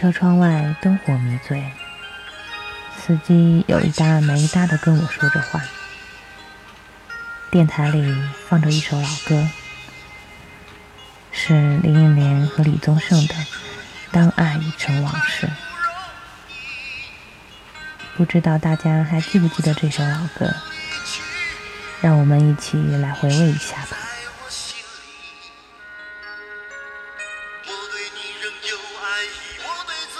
车窗外灯火迷醉，司机有一搭没一搭的跟我说着话。电台里放着一首老歌，是林忆莲和李宗盛的《当爱已成往事》。不知道大家还记不记得这首老歌？让我们一起来回味一下吧。有爱意，我对自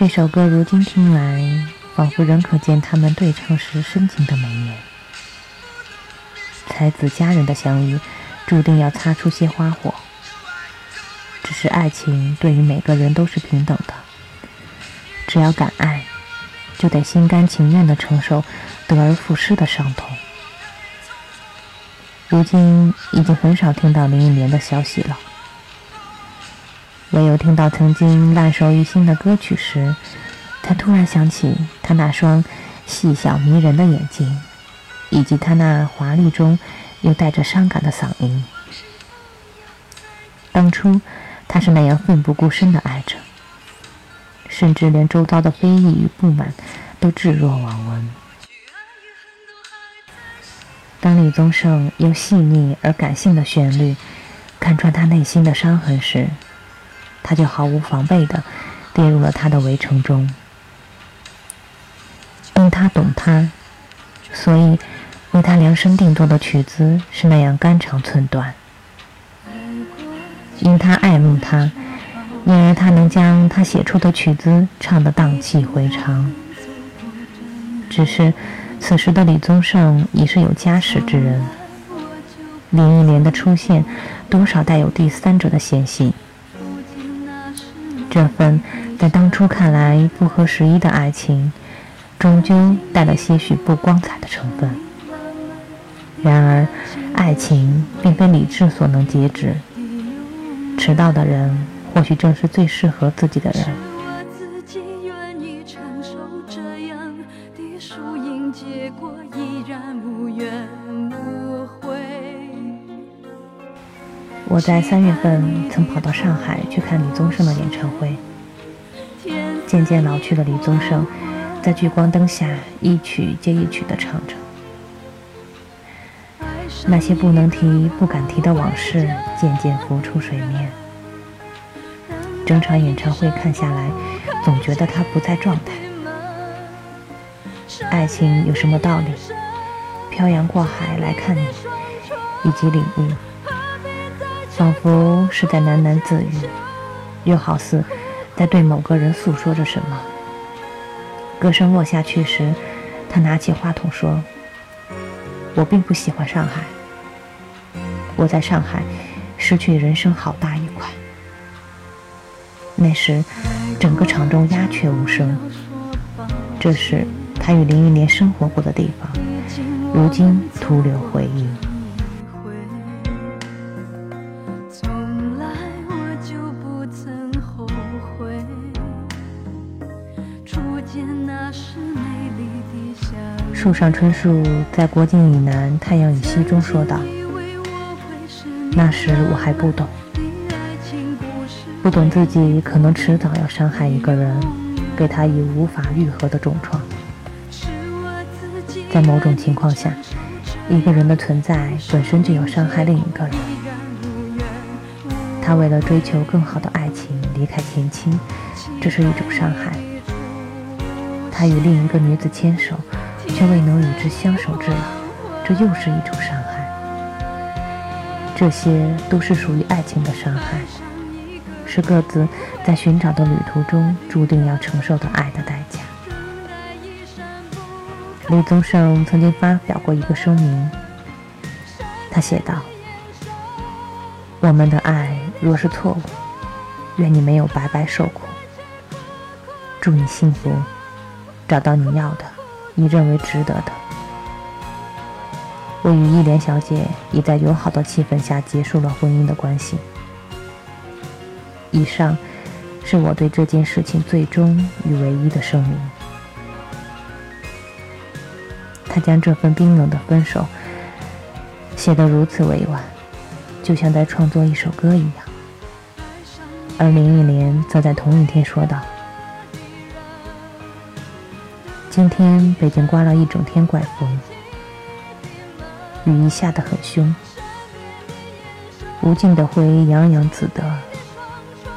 这首歌如今听来，仿佛仍可见他们对唱时深情的眉眼。才子佳人的相遇，注定要擦出些花火。只是爱情对于每个人都是平等的，只要敢爱，就得心甘情愿地承受得而复失的伤痛。如今已经很少听到林忆莲的消息了。唯有听到曾经烂熟于心的歌曲时，才突然想起他那双细小迷人的眼睛，以及他那华丽中又带着伤感的嗓音。当初，他是那样奋不顾身的爱着，甚至连周遭的非议与不满都置若罔闻。当李宗盛用细腻而感性的旋律看穿他内心的伤痕时，他就毫无防备地跌入了他的围城中。因他懂他，所以为他量身定做的曲子是那样肝肠寸断；因他爱慕他，因而他能将他写出的曲子唱得荡气回肠。只是此时的李宗盛已是有家室之人，林忆莲的出现多少带有第三者的嫌隙。这份在当初看来不合时宜的爱情，终究带了些许不光彩的成分。然而，爱情并非理智所能节制，迟到的人或许正是最适合自己的人。结果，依然无怨无我在三月份曾跑到上海去看李宗盛的演唱会，渐渐老去的李宗盛，在聚光灯下一曲接一曲地唱着，那些不能提、不敢提的往事渐渐浮出水面。整场演唱会看下来，总觉得他不在状态。爱情有什么道理？漂洋过海来看你，以及领悟，仿佛是在喃喃自语，又好似在对某个人诉说着什么。歌声落下去时，他拿起话筒说：“我并不喜欢上海，我在上海失去人生好大一块。”那时，整个场中鸦雀无声。这是他与林忆莲生活过的地方，如今徒留回忆。树上春树在《国境以南，太阳以西》中说道：“那时我还不懂，不懂自己可能迟早要伤害一个人，给他以无法愈合的重创。在某种情况下，一个人的存在本身就要伤害另一个人。他为了追求更好的爱情离开前妻，这是一种伤害；他与另一个女子牵手，却未能与之相守至老，这又是一种伤害。这些都是属于爱情的伤害，是各自在寻找的旅途中注定要承受的爱的代价。李宗盛曾经发表过一个声明，他写道：“我们的爱若是错误，愿你没有白白受苦。祝你幸福，找到你要的，你认为值得的。”我与伊莲小姐已在友好的气氛下结束了婚姻的关系。以上是我对这件事情最终与唯一的声明。他将这份冰冷的分手写得如此委婉，就像在创作一首歌一样。而林忆莲则在同一天说道：“今天北京刮了一整天怪风，雨一下得很凶，无尽的灰洋洋自得，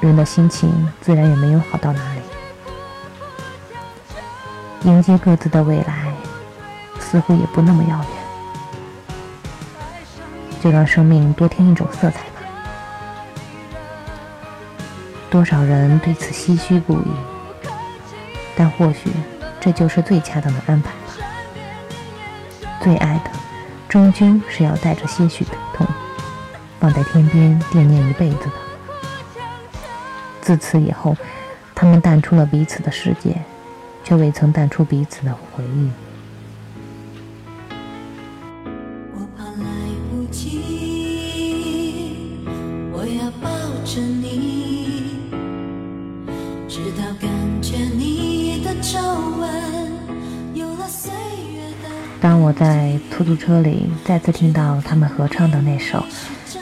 人的心情自然也没有好到哪里。迎接各自的未来。”似乎也不那么遥远，就让生命多添一种色彩吧。多少人对此唏嘘不已，但或许这就是最恰当的安排吧。最爱的，终究是要带着些许疼痛，放在天边惦念一辈子的。自此以后，他们淡出了彼此的世界，却未曾淡出彼此的回忆。当我在出租车里再次听到他们合唱的那首《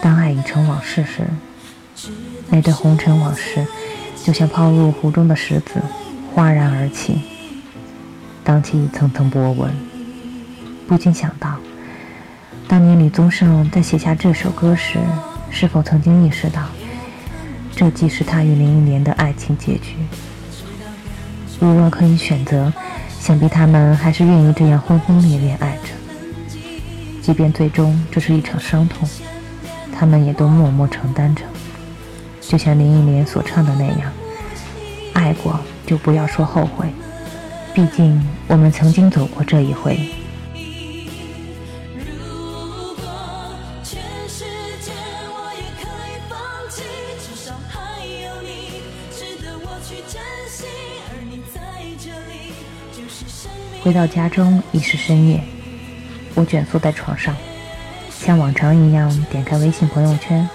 当爱已成往事》时，那对红尘往事就像抛入湖中的石子，哗然而起，荡起一层层波纹。不禁想到，当年李宗盛在写下这首歌时，是否曾经意识到，这既是他与林忆莲的爱情结局？如若可以选择。想必他们还是愿意这样轰轰烈烈爱着，即便最终这是一场伤痛，他们也都默默承担着。就像林忆莲所唱的那样：“爱过就不要说后悔，毕竟我们曾经走过这一回。”回到家中已是深夜，我蜷缩在床上，像往常一样点开微信朋友圈。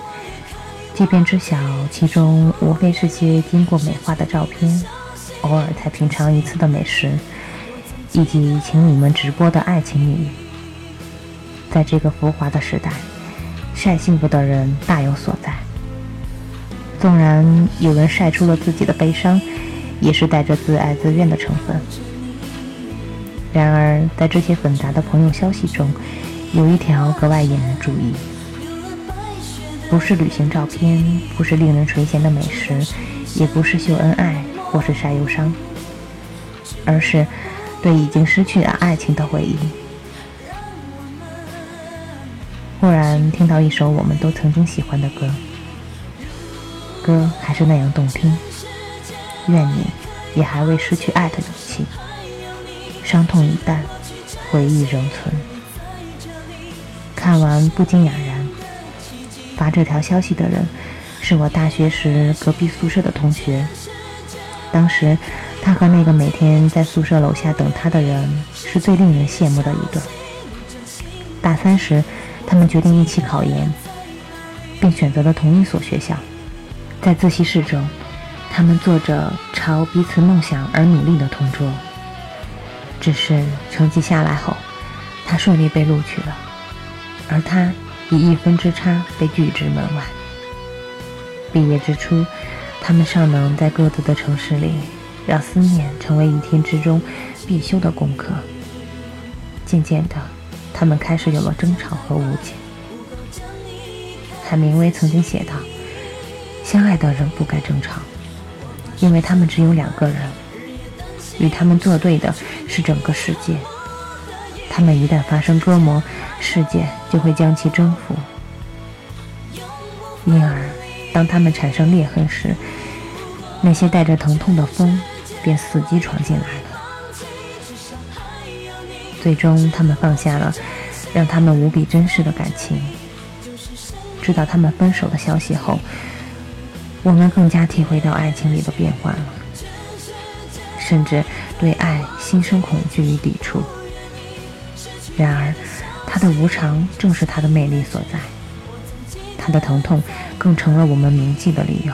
即便知晓其中无非是些经过美化的照片，偶尔才品尝一次的美食，以及情侣们直播的爱情领域。在这个浮华的时代，晒幸福的人大有所在。纵然有人晒出了自己的悲伤，也是带着自爱自怨的成分。然而，在这些混杂的朋友消息中，有一条格外引人注意：不是旅行照片，不是令人垂涎的美食，也不是秀恩爱或是晒忧伤，而是对已经失去的爱情的回忆。忽然听到一首我们都曾经喜欢的歌，歌还是那样动听。愿你也还未失去爱的勇气。伤痛已淡，回忆仍存。看完不禁哑然。发这条消息的人，是我大学时隔壁宿舍的同学。当时，他和那个每天在宿舍楼下等他的人，是最令人羡慕的一对。大三时，他们决定一起考研，并选择了同一所学校。在自习室中，他们做着朝彼此梦想而努力的同桌。只是成绩下来后，他顺利被录取了，而他以一分之差被拒之门外。毕业之初，他们尚能在各自的城市里，让思念成为一天之中必修的功课。渐渐的，他们开始有了争吵和误解。海明威曾经写道：“相爱的人不该争吵，因为他们只有两个人，与他们作对的是整个世界。他们一旦发生割膜，世界就会将其征服。因而，当他们产生裂痕时，那些带着疼痛的风便伺机闯进来了。最终，他们放下了让他们无比珍视的感情。知道他们分手的消息后，我们更加体会到爱情里的变化了，甚至对爱心生恐惧与抵触。然而，它的无常正是它的魅力所在，它的疼痛更成了我们铭记的理由。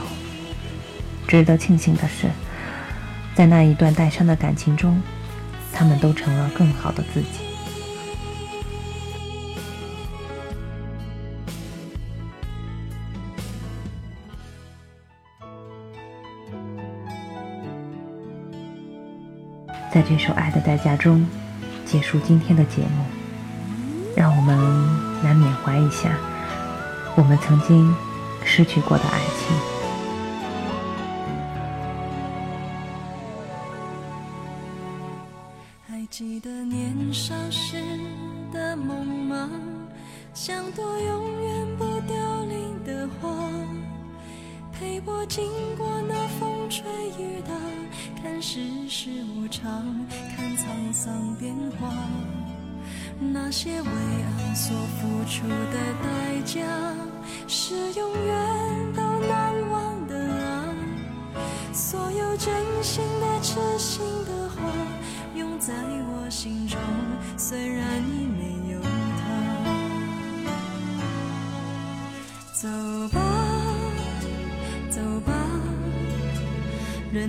值得庆幸的是，在那一段带伤的感情中，他们都成了更好的自己。在这首《爱的代价》中，结束今天的节目，让我们来缅怀一下我们曾经失去过的爱情。还记得年少时的梦吗？像朵永远不凋零的花，陪我经过。世事无常，看沧桑变化，那些为爱所付出的代价，是永远都难忘的啊！所有真心的、痴心的话，永在我心中，虽然已